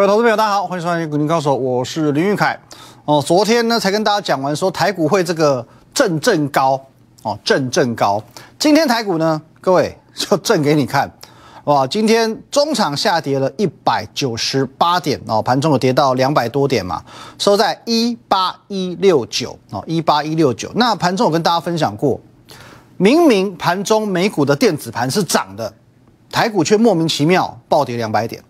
各位投资朋友，大家好，欢迎收看《股民高手》，我是林玉凯。哦，昨天呢才跟大家讲完说台股会这个震震高哦，震震高。今天台股呢，各位就震给你看，哇！今天中场下跌了一百九十八点哦，盘中有跌到两百多点嘛，收在一八一六九哦，一八一六九。那盘中我跟大家分享过，明明盘中美股的电子盘是涨的，台股却莫名其妙暴跌两百点。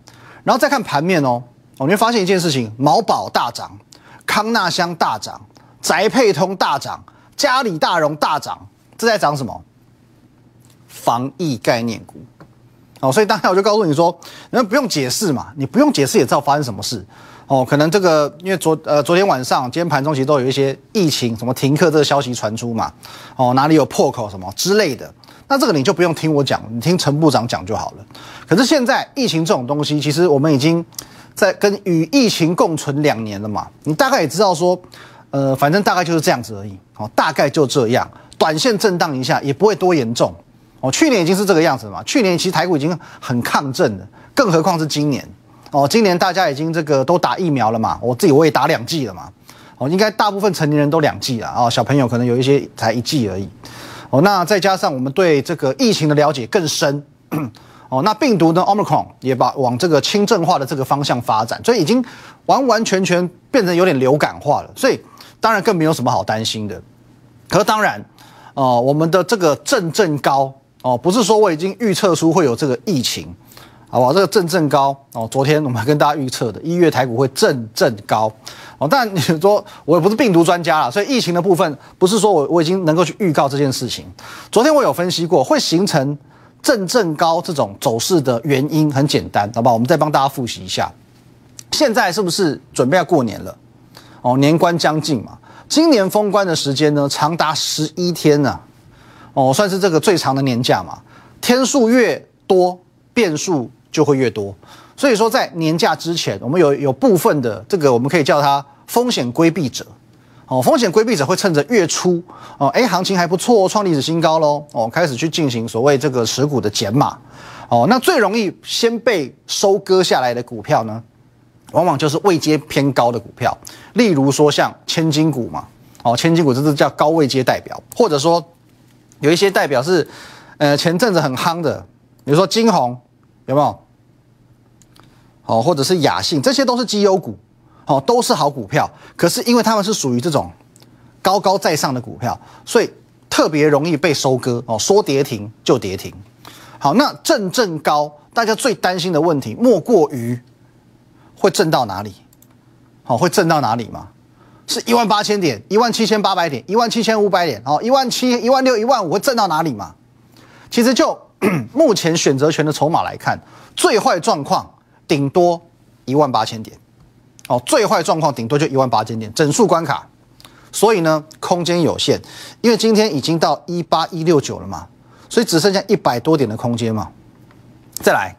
然后再看盘面哦，我们会发现一件事情：毛宝大涨，康纳香大涨，宅配通大涨，嘉里大荣大涨，这在涨什么？防疫概念股。哦，所以当下我就告诉你说，那不用解释嘛，你不用解释也知道发生什么事。哦，可能这个因为昨呃昨天晚上、今天盘中其实都有一些疫情什么停课这个消息传出嘛。哦，哪里有破口什么之类的。那这个你就不用听我讲，你听陈部长讲就好了。可是现在疫情这种东西，其实我们已经在跟与疫情共存两年了嘛。你大概也知道说，呃，反正大概就是这样子而已。哦，大概就这样，短线震荡一下也不会多严重。哦，去年已经是这个样子了嘛。去年其实台股已经很抗震了，更何况是今年。哦，今年大家已经这个都打疫苗了嘛，我自己我也打两剂了嘛。哦，应该大部分成年人都两剂了啊，小朋友可能有一些才一剂而已。哦，那再加上我们对这个疫情的了解更深，哦，那病毒呢，omicron 也把往这个轻症化的这个方向发展，所以已经完完全全变成有点流感化了，所以当然更没有什么好担心的。可当然，哦，我们的这个正正高哦，不是说我已经预测出会有这个疫情。好吧？这个正正高哦，昨天我们跟大家预测的一月台股会正正高哦，但你说我也不是病毒专家了，所以疫情的部分不是说我我已经能够去预告这件事情。昨天我有分析过，会形成正正高这种走势的原因很简单，好不好？我们再帮大家复习一下。现在是不是准备要过年了？哦，年关将近嘛，今年封关的时间呢长达十一天呢，哦，算是这个最长的年假嘛，天数越多，变数。就会越多，所以说在年假之前，我们有有部分的这个我们可以叫它风险规避者，哦，风险规避者会趁着月初，哦，哎，行情还不错哦，创历史新高喽，哦，开始去进行所谓这个持股的减码，哦，那最容易先被收割下来的股票呢，往往就是位阶偏高的股票，例如说像千金股嘛，哦，千金股这是叫高位阶代表，或者说有一些代表是，呃，前阵子很夯的，比如说金红。有没有？哦，或者是雅信，这些都是绩优股，哦，都是好股票。可是因为他们是属于这种高高在上的股票，所以特别容易被收割。哦，说跌停就跌停。好，那震震高，大家最担心的问题莫过于会震到哪里？好，会震到哪里吗？是一万八千点、一万七千八百点、一万七千五百点，哦，一万七、一万六、一万五会震到哪里吗？其实就。目前选择权的筹码来看，最坏状况顶多一万八千点，哦，最坏状况顶多就一万八千点整数关卡，所以呢，空间有限，因为今天已经到一八一六九了嘛，所以只剩下一百多点的空间嘛。再来，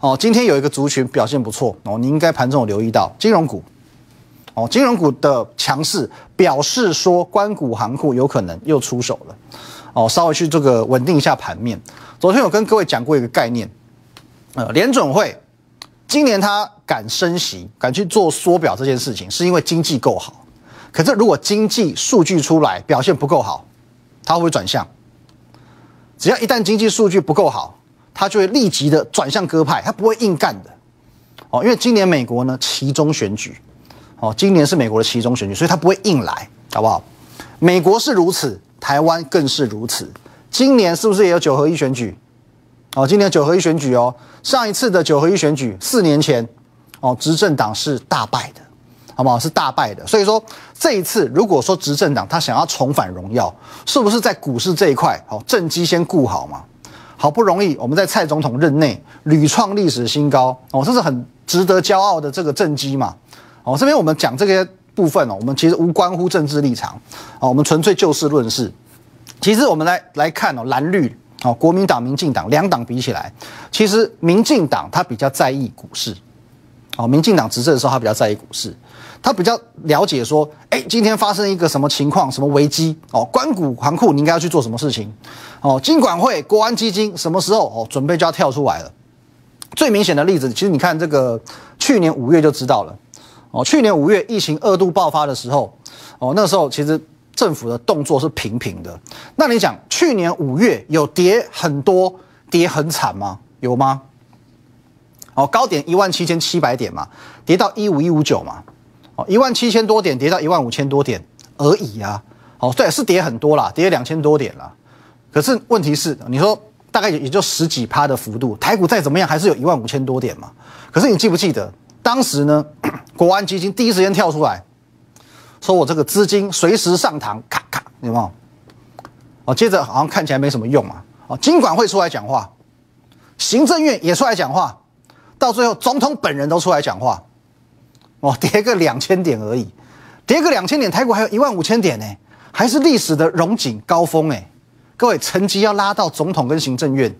哦，今天有一个族群表现不错哦，你应该盘中有留意到金融股，哦，金融股的强势表示说，关谷行库有可能又出手了。哦，稍微去这个稳定一下盘面。昨天有跟各位讲过一个概念，呃，联准会今年他敢升息、敢去做缩表这件事情，是因为经济够好。可是如果经济数据出来表现不够好，它会转向。只要一旦经济数据不够好，它就会立即的转向鸽派，它不会硬干的。哦，因为今年美国呢其中选举，哦，今年是美国的其中选举，所以它不会硬来，好不好？美国是如此。台湾更是如此，今年是不是也有九合一选举？哦，今年九合一选举哦，上一次的九合一选举四年前，哦，执政党是大败的，好不好？是大败的。所以说这一次，如果说执政党他想要重返荣耀，是不是在股市这一块，哦，政绩先顾好嘛？好不容易我们在蔡总统任内屡创历史新高，哦，这是很值得骄傲的这个政绩嘛？哦，这边我们讲这些。部分哦，我们其实无关乎政治立场，哦，我们纯粹就事论事。其实我们来来看哦，蓝绿哦，国民党、民进党两党比起来，其实民进党他比较在意股市，哦，民进党执政的时候他比较在意股市，他比较了解说，哎，今天发生一个什么情况、什么危机哦，关谷行库你应该要去做什么事情，哦，金管会、国安基金什么时候哦准备就要跳出来了，最明显的例子，其实你看这个去年五月就知道了。哦，去年五月疫情二度爆发的时候，哦，那时候其实政府的动作是平平的。那你讲去年五月有跌很多、跌很惨吗？有吗？哦，高点一万七千七百点嘛，跌到一五一五九嘛，哦，一万七千多点跌到一万五千多点而已啊。哦，对，是跌很多啦，跌两千多点啦。可是问题是，你说大概也就十几趴的幅度，台股再怎么样还是有一万五千多点嘛。可是你记不记得当时呢？国安基金第一时间跳出来，说我这个资金随时上膛，咔咔，有没有？哦，接着好像看起来没什么用嘛。哦，金管会出来讲话，行政院也出来讲话，到最后总统本人都出来讲话。哦，跌个两千点而已，跌个两千点，台股还有一万五千点呢，还是历史的荣景高峰哎。各位，成绩要拉到总统跟行政院。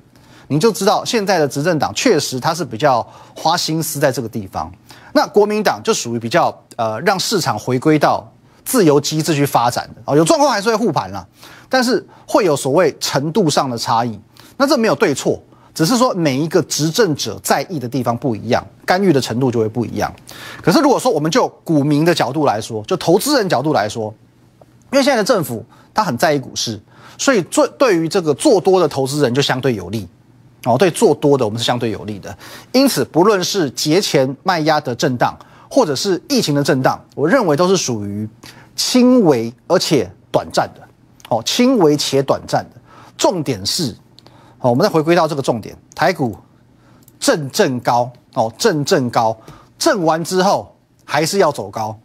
你就知道现在的执政党确实他是比较花心思在这个地方，那国民党就属于比较呃让市场回归到自由机制去发展的。哦，有状况还是会护盘啦，但是会有所谓程度上的差异，那这没有对错，只是说每一个执政者在意的地方不一样，干预的程度就会不一样。可是如果说我们就股民的角度来说，就投资人角度来说，因为现在的政府他很在意股市，所以做对于这个做多的投资人就相对有利。哦，对，做多的我们是相对有利的，因此不论是节前卖压的震荡，或者是疫情的震荡，我认为都是属于轻微而且短暂的。哦，轻微且短暂的，重点是，哦，我们再回归到这个重点，台股震震高，哦，震震高，震完之后还是要走高，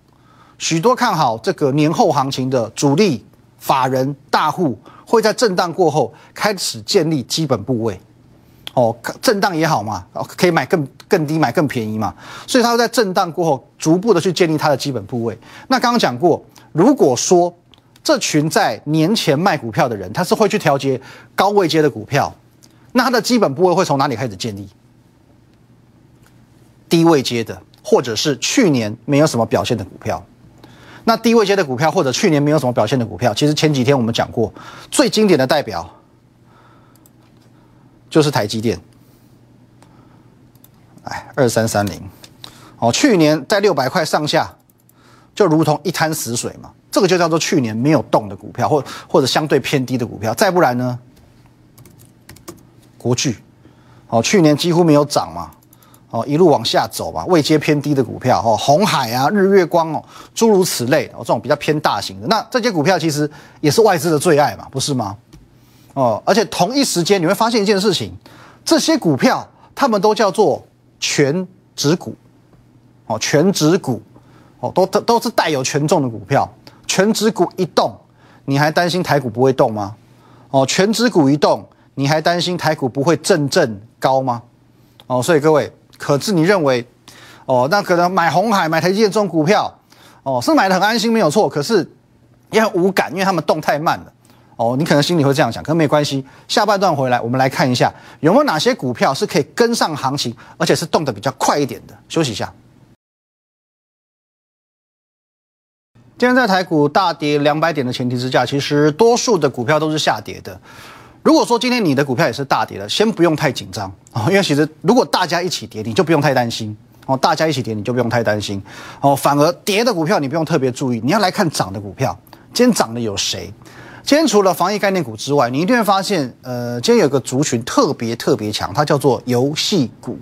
许多看好这个年后行情的主力法人大户会在震荡过后开始建立基本部位。哦，震荡也好嘛，可以买更更低，买更便宜嘛，所以它会在震荡过后逐步的去建立它的基本部位。那刚刚讲过，如果说这群在年前卖股票的人，他是会去调节高位阶的股票，那它的基本部位会从哪里开始建立？低位阶的，或者是去年没有什么表现的股票。那低位阶的股票或者去年没有什么表现的股票，其实前几天我们讲过，最经典的代表。就是台积电，哎，二三三零，哦，去年在六百块上下，就如同一滩死水嘛，这个就叫做去年没有动的股票，或或者相对偏低的股票。再不然呢，国巨，哦，去年几乎没有涨嘛，哦，一路往下走嘛，位阶偏低的股票，哦，红海啊，日月光哦，诸如此类，哦，这种比较偏大型的，那这些股票其实也是外资的最爱嘛，不是吗？哦，而且同一时间你会发现一件事情，这些股票他们都叫做全指股，哦，全指股，哦，都都都是带有权重的股票。全指股一动，你还担心台股不会动吗？哦，全指股一动，你还担心台股不会阵阵高吗？哦，所以各位，可是你认为，哦，那可能买红海、买台积电这种股票，哦，是买的很安心没有错，可是也很无感，因为他们动太慢了。哦，你可能心里会这样想，可没关系。下半段回来，我们来看一下有没有哪些股票是可以跟上行情，而且是动得比较快一点的。休息一下。今天在台股大跌两百点的前提之下，其实多数的股票都是下跌的。如果说今天你的股票也是大跌的，先不用太紧张哦，因为其实如果大家一起跌，你就不用太担心哦。大家一起跌，你就不用太担心哦。反而跌的股票你不用特别注意，你要来看涨的股票。今天涨的有谁？今天除了防疫概念股之外，你一定会发现，呃，今天有个族群特别特别强，它叫做游戏股。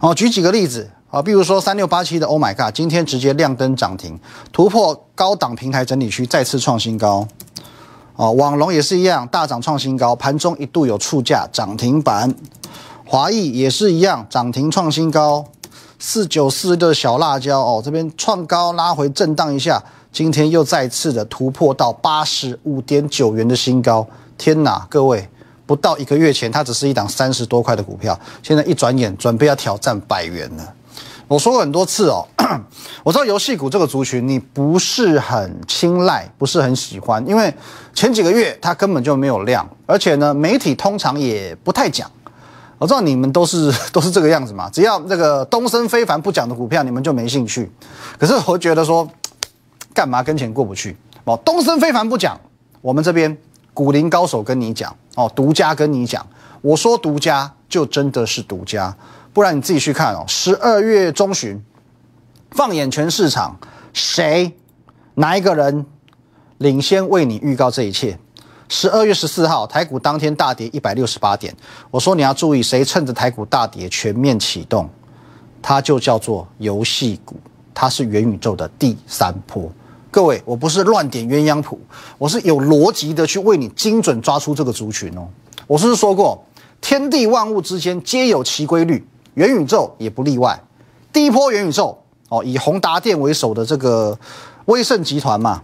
哦，举几个例子啊，比如说三六八七的 Oh My God，今天直接亮灯涨停，突破高档平台整理区，再次创新高。哦，网龙也是一样，大涨创新高，盘中一度有触价涨停板。华谊也是一样，涨停创新高。四九四的小辣椒哦，这边创高拉回震荡一下。今天又再次的突破到八十五点九元的新高，天哪！各位，不到一个月前，它只是一档三十多块的股票，现在一转眼准备要挑战百元了。我说过很多次哦，我知道游戏股这个族群你不是很青睐，不是很喜欢，因为前几个月它根本就没有量，而且呢，媒体通常也不太讲。我知道你们都是 都是这个样子嘛，只要这个东升非凡不讲的股票，你们就没兴趣。可是我觉得说。干嘛跟钱过不去？哦，东升非凡不讲，我们这边股林高手跟你讲哦，独家跟你讲，我说独家就真的是独家，不然你自己去看哦。十二月中旬，放眼全市场，谁哪一个人领先为你预告这一切？十二月十四号，台股当天大跌一百六十八点。我说你要注意，谁趁着台股大跌全面启动，它就叫做游戏股，它是元宇宙的第三波。各位，我不是乱点鸳鸯谱，我是有逻辑的去为你精准抓出这个族群哦。我是不是说过，天地万物之间皆有其规律，元宇宙也不例外。第一波元宇宙哦，以宏达电为首的这个威盛集团嘛。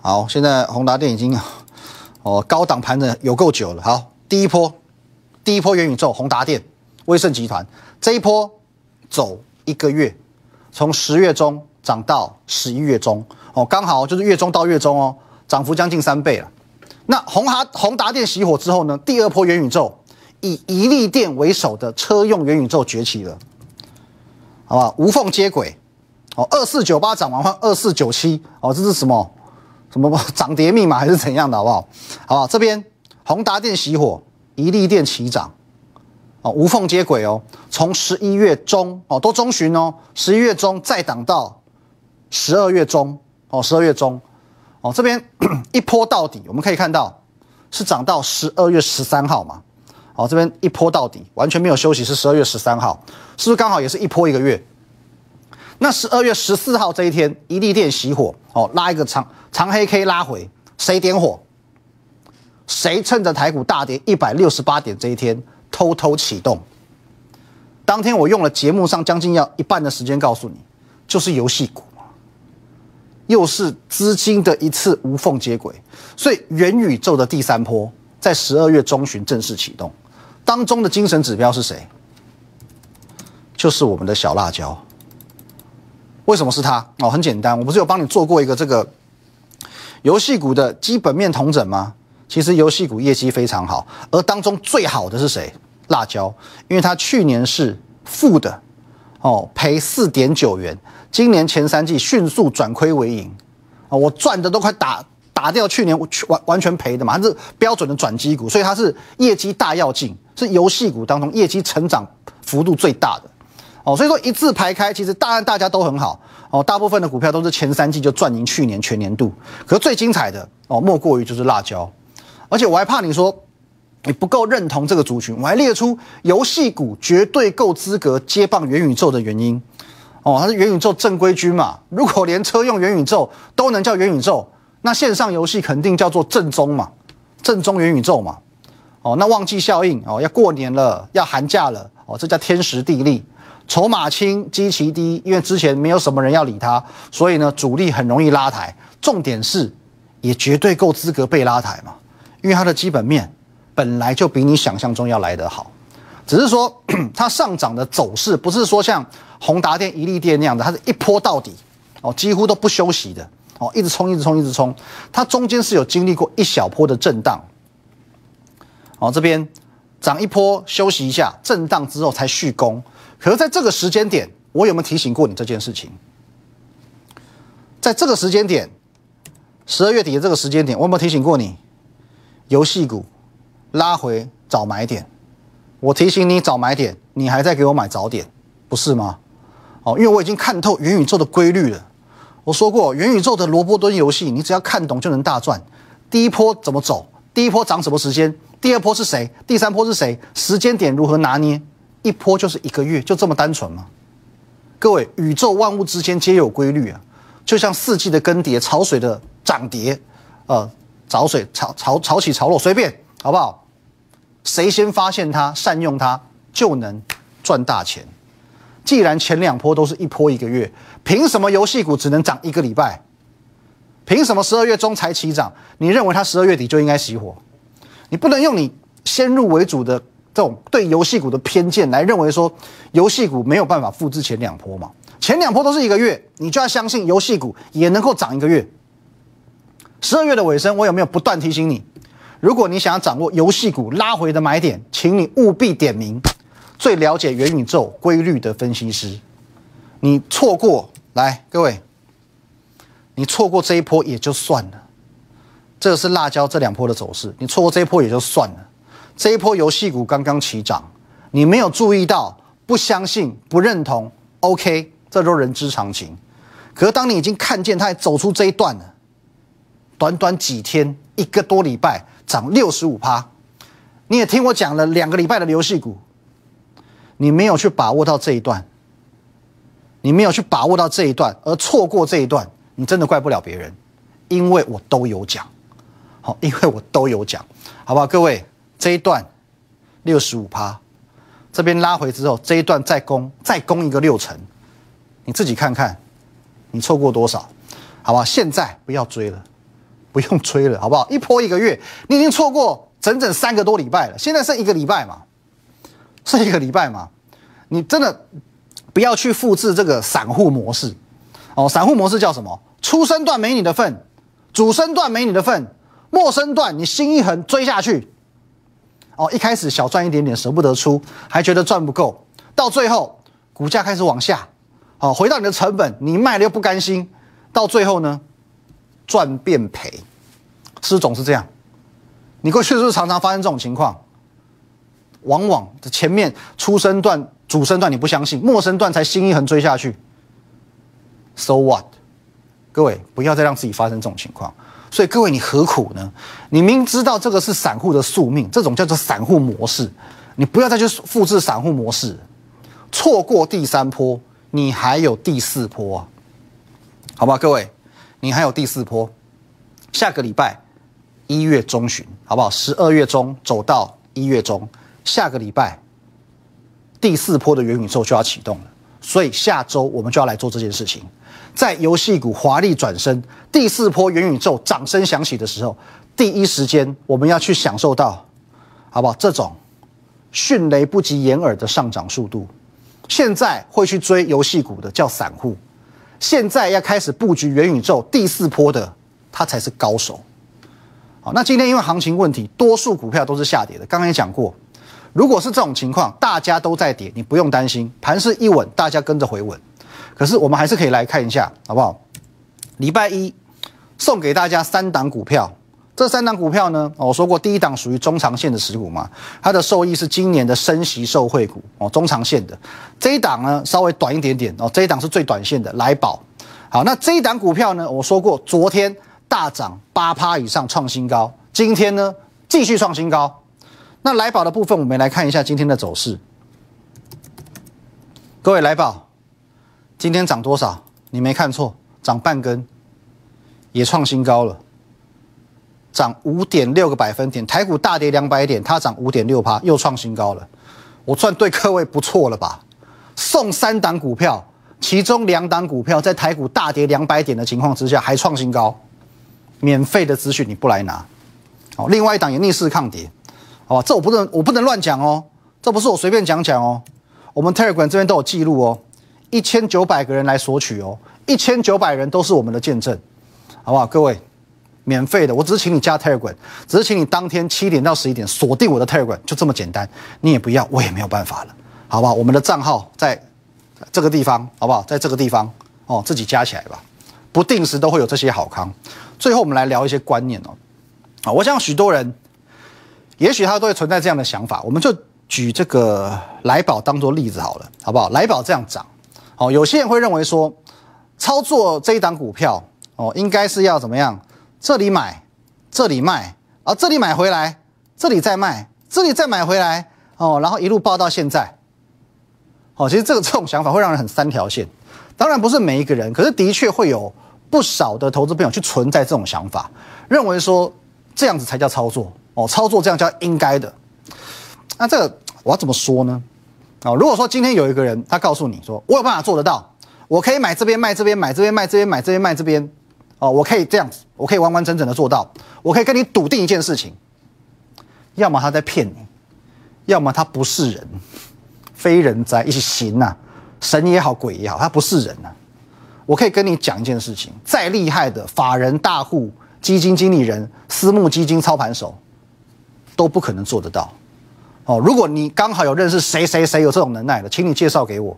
好，现在宏达电已经哦高档盘的有够久了。好，第一波，第一波元宇宙，宏达电、威盛集团这一波走一个月，从十月中涨到十一月中，哦，刚好就是月中到月中哦，涨幅将近三倍了。那宏达宏达电熄火之后呢，第二波元宇宙以宜利电为首的车用元宇宙崛起了，好不好？无缝接轨，哦，二四九八涨完换二四九七，哦，这是什么？什么 涨跌密码还是怎样的，好不好？好吧？这边宏达电熄火，宜利电齐涨，哦，无缝接轨哦。从十一月中哦，都中旬哦，十一月中再涨到十二月中哦，十二月中哦，这边 一波到底，我们可以看到是涨到十二月十三号嘛？哦，这边一波到底，完全没有休息，是十二月十三号，是不是刚好也是一波一个月？那十二月十四号这一天，一利电熄火哦，拉一个长长黑 K 拉回，谁点火？谁趁着台股大跌一百六十八点这一天偷偷启动？当天我用了节目上将近要一半的时间告诉你，就是游戏股又是资金的一次无缝接轨，所以元宇宙的第三波在十二月中旬正式启动，当中的精神指标是谁？就是我们的小辣椒。为什么是它？哦，很简单，我不是有帮你做过一个这个游戏股的基本面同整吗？其实游戏股业绩非常好，而当中最好的是谁？辣椒，因为它去年是负的，哦，赔四点九元，今年前三季迅速转亏为盈，啊，我赚的都快打打掉去年完完全赔的嘛，它是标准的转机股，所以它是业绩大要进，是游戏股当中业绩成长幅度最大的。哦，所以说一字排开，其实大案大家都很好哦，大部分的股票都是前三季就赚赢去年全年度。可是最精彩的哦，莫过于就是辣椒，而且我还怕你说你不够认同这个族群，我还列出游戏股绝对够资格接棒元宇宙的原因。哦，它是元宇宙正规军嘛，如果连车用元宇宙都能叫元宇宙，那线上游戏肯定叫做正宗嘛，正宗元宇宙嘛。哦，那旺季效应哦，要过年了，要寒假了哦，这叫天时地利。筹码轻，基期低，因为之前没有什么人要理他，所以呢，主力很容易拉抬。重点是，也绝对够资格被拉抬嘛，因为它的基本面本来就比你想象中要来得好，只是说 它上涨的走势不是说像宏达电、一利电那样的，它是一波到底哦，几乎都不休息的哦，一直冲，一直冲，一直冲。它中间是有经历过一小波的震荡，哦，这边涨一波休息一下，震荡之后才续攻。可是在这个时间点，我有没有提醒过你这件事情？在这个时间点，十二月底的这个时间点，我有没有提醒过你？游戏股拉回早买点，我提醒你早买点，你还在给我买早点，不是吗？哦，因为我已经看透元宇宙的规律了。我说过，元宇宙的萝卜蹲游戏，你只要看懂就能大赚。第一波怎么走？第一波涨什么时间？第二波是谁？第三波是谁？时间点如何拿捏？一波就是一个月，就这么单纯吗？各位，宇宙万物之间皆有规律啊，就像四季的更迭、潮水的涨跌，呃，潮水潮潮潮起潮落，随便好不好？谁先发现它、善用它，就能赚大钱。既然前两波都是一波一个月，凭什么游戏股只能涨一个礼拜？凭什么十二月中才起涨？你认为它十二月底就应该熄火？你不能用你先入为主的。这种对游戏股的偏见来认为说，游戏股没有办法复制前两波嘛？前两波都是一个月，你就要相信游戏股也能够涨一个月。十二月的尾声，我有没有不断提醒你？如果你想要掌握游戏股拉回的买点，请你务必点名最了解元宇宙规律的分析师。你错过来，各位，你错过这一波也就算了。这个是辣椒这两波的走势，你错过这一波也就算了。这一波游戏股刚刚起涨，你没有注意到，不相信、不认同，OK，这都人之常情。可是当你已经看见它走出这一段了，短短几天，一个多礼拜涨六十五趴，你也听我讲了两个礼拜的游戏股，你没有去把握到这一段，你没有去把握到这一段，而错过这一段，你真的怪不了别人，因为我都有讲，好，因为我都有讲，好不好？各位，这一段六十五趴。这边拉回之后，这一段再攻，再攻一个六成，你自己看看，你错过多少？好吧，现在不要追了，不用追了，好不好？一波一个月，你已经错过整整三个多礼拜了，现在剩一个礼拜嘛，剩一个礼拜嘛，你真的不要去复制这个散户模式哦。散户模式叫什么？初升段没你的份，主升段没你的份，陌生段你心一横追下去。哦，一开始小赚一点点，舍不得出，还觉得赚不够，到最后股价开始往下，哦，回到你的成本，你卖了又不甘心，到最后呢，赚变赔，是不是总是这样？你过去是不是常常发生这种情况？往往前面初升段、主升段你不相信，陌生段才心一横追下去，so what？各位不要再让自己发生这种情况。所以各位，你何苦呢？你明知道这个是散户的宿命，这种叫做散户模式，你不要再去复制散户模式，错过第三波，你还有第四波啊，好吧？各位，你还有第四波，下个礼拜一月中旬，好不好？十二月中走到一月中，下个礼拜第四波的元宇宙就要启动了，所以下周我们就要来做这件事情。在游戏股华丽转身，第四波元宇宙掌声响起的时候，第一时间我们要去享受到，好不好？这种迅雷不及掩耳的上涨速度，现在会去追游戏股的叫散户，现在要开始布局元宇宙第四波的，他才是高手。好，那今天因为行情问题，多数股票都是下跌的。刚刚也讲过，如果是这种情况，大家都在跌，你不用担心，盘势一稳，大家跟着回稳。可是我们还是可以来看一下，好不好？礼拜一送给大家三档股票，这三档股票呢，我说过第一档属于中长线的持股嘛，它的受益是今年的升息受惠股哦，中长线的这一档呢稍微短一点点哦，这一档是最短线的来宝。好，那这一档股票呢，我说过昨天大涨八趴以上创新高，今天呢继续创新高。那来宝的部分，我们来看一下今天的走势。各位来宝。今天涨多少？你没看错，涨半根，也创新高了，涨五点六个百分点。台股大跌两百点，它涨五点六趴，又创新高了。我算对各位不错了吧？送三档股票，其中两档股票在台股大跌两百点的情况之下还创新高，免费的资讯你不来拿，好，另外一档也逆势抗跌，好吧？这我不能我不能乱讲哦，这不是我随便讲讲哦，我们 Telegram 这边都有记录哦。一千九百个人来索取哦，一千九百人都是我们的见证，好不好？各位，免费的，我只是请你加 Telegram，只是请你当天七点到十一点锁定我的 Telegram，就这么简单。你也不要，我也没有办法了，好不好？我们的账号在这个地方，好不好？在这个地方哦，自己加起来吧。不定时都会有这些好康。最后我们来聊一些观念哦，啊，我想许多人，也许他都会存在这样的想法，我们就举这个来宝当做例子好了，好不好？来宝这样涨。哦，有些人会认为说，操作这一档股票哦，应该是要怎么样？这里买，这里卖，啊，这里买回来，这里再卖，这里再买回来，哦，然后一路报到现在。哦，其实这个这种想法会让人很三条线。当然不是每一个人，可是的确会有不少的投资朋友去存在这种想法，认为说这样子才叫操作。哦，操作这样叫应该的。那这个我要怎么说呢？啊，如果说今天有一个人，他告诉你说，我有办法做得到，我可以买这边卖这边，买这边卖这边，买这边卖这边，哦，我可以这样子，我可以完完整整的做到，我可以跟你笃定一件事情，要么他在骗你，要么他不是人，非人哉，一起行呐，神也好，鬼也好，他不是人呐。我可以跟你讲一件事情，再厉害的法人大户、基金经理人、私募基金操盘手，都不可能做得到。哦，如果你刚好有认识谁谁谁有这种能耐的，请你介绍给我，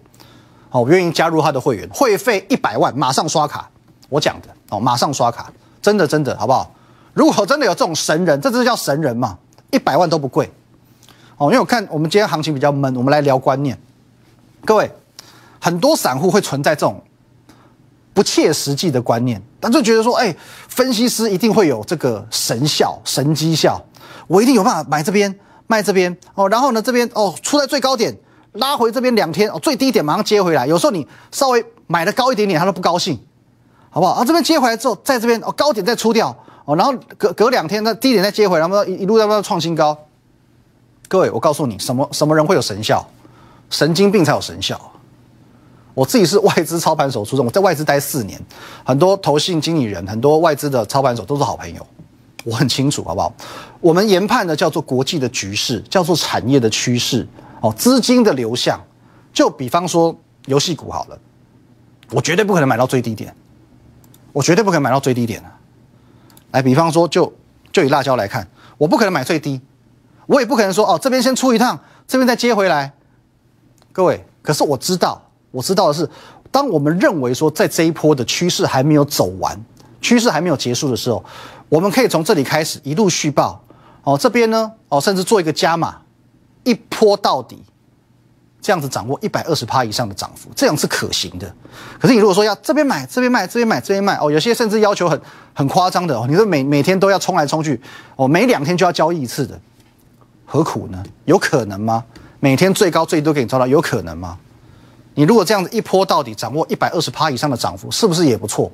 哦，我愿意加入他的会员，会费一百万，马上刷卡。我讲的哦，马上刷卡，真的真的，好不好？如果真的有这种神人，这这叫神人嘛？一百万都不贵，哦，因为我看我们今天行情比较闷，我们来聊观念。各位，很多散户会存在这种不切实际的观念，他就觉得说，哎，分析师一定会有这个神效、神绩效，我一定有办法买这边卖这边哦，然后呢这边哦出在最高点，拉回这边两天哦最低点马上接回来，有时候你稍微买的高一点点，他都不高兴，好不好？啊这边接回来之后，在这边哦高点再出掉哦，然后隔隔两天那低点再接回来，然后一一路在那创新高。各位，我告诉你，什么什么人会有神效？神经病才有神效。我自己是外资操盘手出身，我在外资待四年，很多投信经理人、很多外资的操盘手都是好朋友，我很清楚，好不好？我们研判的叫做国际的局势，叫做产业的趋势，哦，资金的流向。就比方说游戏股好了，我绝对不可能买到最低点，我绝对不可能买到最低点的。来，比方说就就以辣椒来看，我不可能买最低。我也不可能说哦，这边先出一趟，这边再接回来。各位，可是我知道，我知道的是，当我们认为说在这一波的趋势还没有走完，趋势还没有结束的时候，我们可以从这里开始一路续报。哦，这边呢，哦，甚至做一个加码，一波到底，这样子掌握一百二十趴以上的涨幅，这样是可行的。可是你如果说要这边买，这边卖，这边买，这边卖，哦，有些甚至要求很很夸张的哦，你说每每天都要冲来冲去，哦，每两天就要交易一次的。何苦呢？有可能吗？每天最高最多给你抓到，有可能吗？你如果这样子一波到底，掌握一百二十趴以上的涨幅，是不是也不错？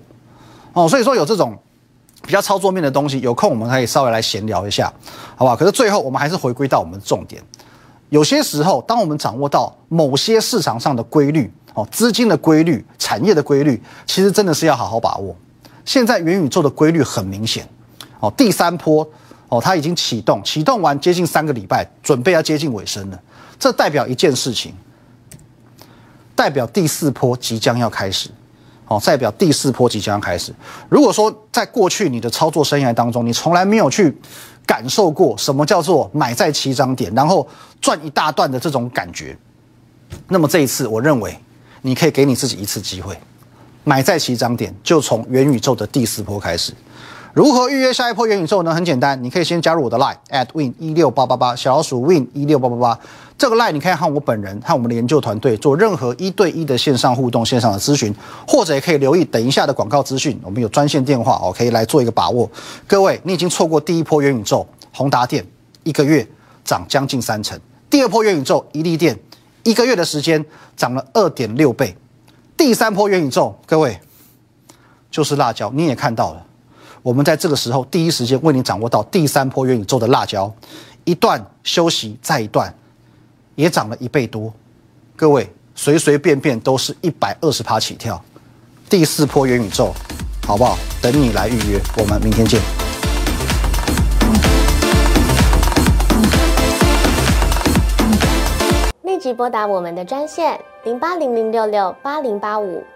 哦，所以说有这种比较操作面的东西，有空我们可以稍微来闲聊一下，好不好？可是最后我们还是回归到我们的重点。有些时候，当我们掌握到某些市场上的规律，哦，资金的规律、产业的规律，其实真的是要好好把握。现在元宇宙的规律很明显，哦，第三波。哦，它已经启动，启动完接近三个礼拜，准备要接近尾声了。这代表一件事情，代表第四波即将要开始。哦，代表第四波即将开始。如果说在过去你的操作生涯当中，你从来没有去感受过什么叫做买在起涨点，然后赚一大段的这种感觉，那么这一次，我认为你可以给你自己一次机会，买在起涨点，就从元宇宙的第四波开始。如何预约下一波元宇宙呢？很简单，你可以先加入我的 Line at win 一六八八八小老鼠 win 一六八八八。这个 Line 你可以和我本人和我们的研究团队做任何一对一的线上互动、线上的咨询，或者也可以留意等一下的广告资讯，我们有专线电话哦，可以来做一个把握。各位，你已经错过第一波元宇宙，宏达电一个月涨将近三成；第二波元宇宙，一利电一个月的时间涨了二点六倍；第三波元宇宙，各位就是辣椒，你也看到了。我们在这个时候第一时间为你掌握到第三波元宇宙的辣椒，一段休息再一段，也涨了一倍多。各位随随便便都是一百二十趴起跳，第四波元宇宙，好不好？等你来预约，我们明天见。立即拨打我们的专线零八零零六六八零八五。